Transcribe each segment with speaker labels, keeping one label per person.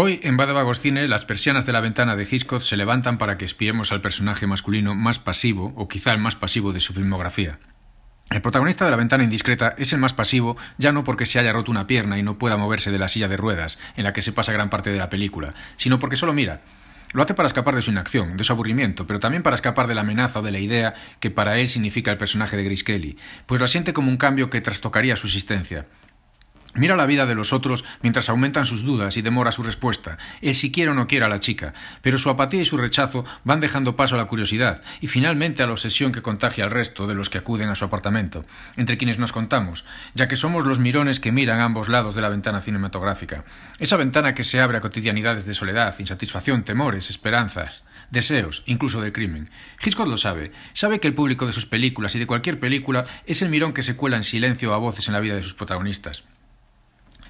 Speaker 1: Hoy, en Badabagos Cine, las persianas de la ventana de Hitchcock se levantan para que espiemos al personaje masculino más pasivo, o quizá el más pasivo de su filmografía. El protagonista de la ventana indiscreta es el más pasivo, ya no porque se haya roto una pierna y no pueda moverse de la silla de ruedas, en la que se pasa gran parte de la película, sino porque solo mira. Lo hace para escapar de su inacción, de su aburrimiento, pero también para escapar de la amenaza o de la idea que para él significa el personaje de Grace Kelly, pues la siente como un cambio que trastocaría su existencia. Mira la vida de los otros mientras aumentan sus dudas y demora su respuesta. Él si quiere o no quiere a la chica, pero su apatía y su rechazo van dejando paso a la curiosidad y finalmente a la obsesión que contagia al resto de los que acuden a su apartamento, entre quienes nos contamos, ya que somos los mirones que miran a ambos lados de la ventana cinematográfica. Esa ventana que se abre a cotidianidades de soledad, insatisfacción, temores, esperanzas deseos, incluso del crimen. Hitchcock lo sabe. Sabe que el público de sus películas y de cualquier película es el mirón que se cuela en silencio a voces en la vida de sus protagonistas.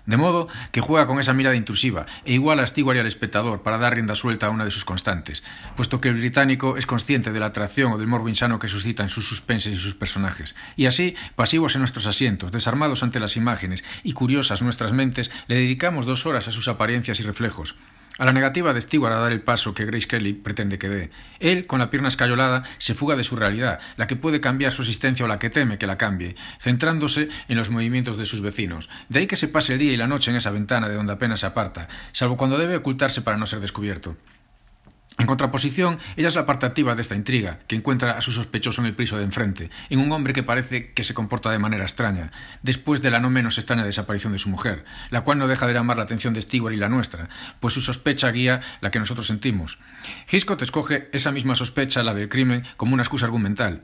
Speaker 1: De modo que juega con esa mirada intrusiva e igual astiguaría al espectador para dar rienda suelta a una de sus constantes, puesto que el británico es consciente de la atracción o del morbo insano que suscitan sus suspenses y sus personajes. Y así, pasivos en nuestros asientos, desarmados ante las imágenes y curiosas nuestras mentes, le dedicamos dos horas a sus apariencias y reflejos a la negativa de a dar el paso que Grace Kelly pretende que dé. Él, con la pierna escayolada, se fuga de su realidad, la que puede cambiar su existencia o la que teme que la cambie, centrándose en los movimientos de sus vecinos. De ahí que se pase el día y la noche en esa ventana de donde apenas se aparta, salvo cuando debe ocultarse para no ser descubierto. En contraposición, ella es la parte activa de esta intriga, que encuentra a su sospechoso en el piso de enfrente, en un hombre que parece que se comporta de manera extraña, después de la no menos extraña desaparición de su mujer, la cual no deja de llamar la atención de Stewart y la nuestra, pues su sospecha guía la que nosotros sentimos. Hitchcock escoge esa misma sospecha, la del crimen, como una excusa argumental,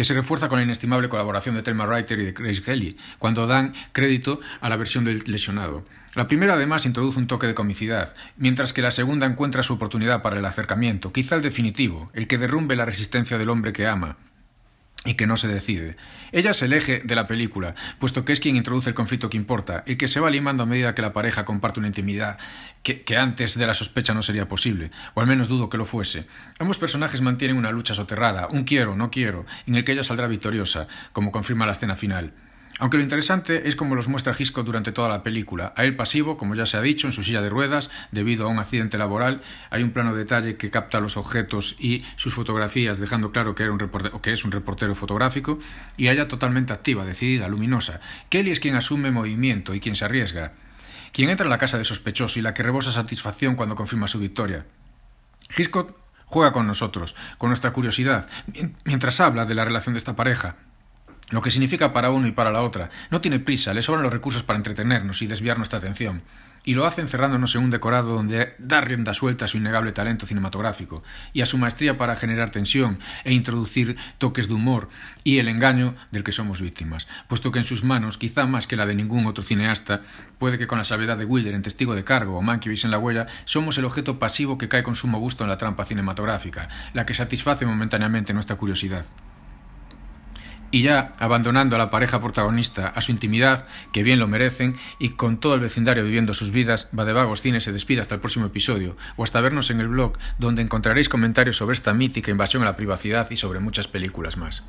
Speaker 1: que se refuerza con la inestimable colaboración de Thelma Reiter y de Grace Kelly, cuando dan crédito a la versión del lesionado. La primera además introduce un toque de comicidad, mientras que la segunda encuentra su oportunidad para el acercamiento, quizá el definitivo, el que derrumbe la resistencia del hombre que ama, y que no se decide. Ella es el eje de la película, puesto que es quien introduce el conflicto que importa, y que se va limando a medida que la pareja comparte una intimidad que, que, antes de la sospecha no sería posible, o al menos dudo que lo fuese. Ambos personajes mantienen una lucha soterrada, un quiero, no quiero, en el que ella saldrá victoriosa, como confirma la escena final. Aunque lo interesante es como los muestra Hitchcock durante toda la película. A él pasivo, como ya se ha dicho, en su silla de ruedas, debido a un accidente laboral, hay un plano de detalle que capta los objetos y sus fotografías, dejando claro que, es un reportero fotográfico, y a ella totalmente activa, decidida, luminosa. Kelly es quien asume movimiento y quien se arriesga. Quien entra en la casa de sospechoso y la que rebosa satisfacción cuando confirma su victoria. Hitchcock juega con nosotros, con nuestra curiosidad, mientras habla de la relación de esta pareja, lo que significa para uno y para la otra. No tiene prisa, le sobran los recursos para entretenernos y desviar nuestra atención. Y lo hace encerrándonos en un decorado donde da rienda suelta a su innegable talento cinematográfico y a su maestría para generar tensión e introducir toques de humor y el engaño del que somos víctimas, puesto que en sus manos, quizá más que la de ningún otro cineasta, puede que con la salvedad de Wilder en Testigo de Cargo o Mankiewicz en La Huella, somos el objeto pasivo que cae con sumo gusto en la trampa cinematográfica, la que satisface momentáneamente nuestra curiosidad. Y ya, abandonando a la pareja protagonista a su intimidad, que bien lo merecen, y con todo el vecindario viviendo sus vidas, de vagos Cine se despide hasta el próximo episodio, o hasta vernos en el blog, donde encontraréis comentarios sobre esta mítica invasión a la privacidad y sobre muchas películas más.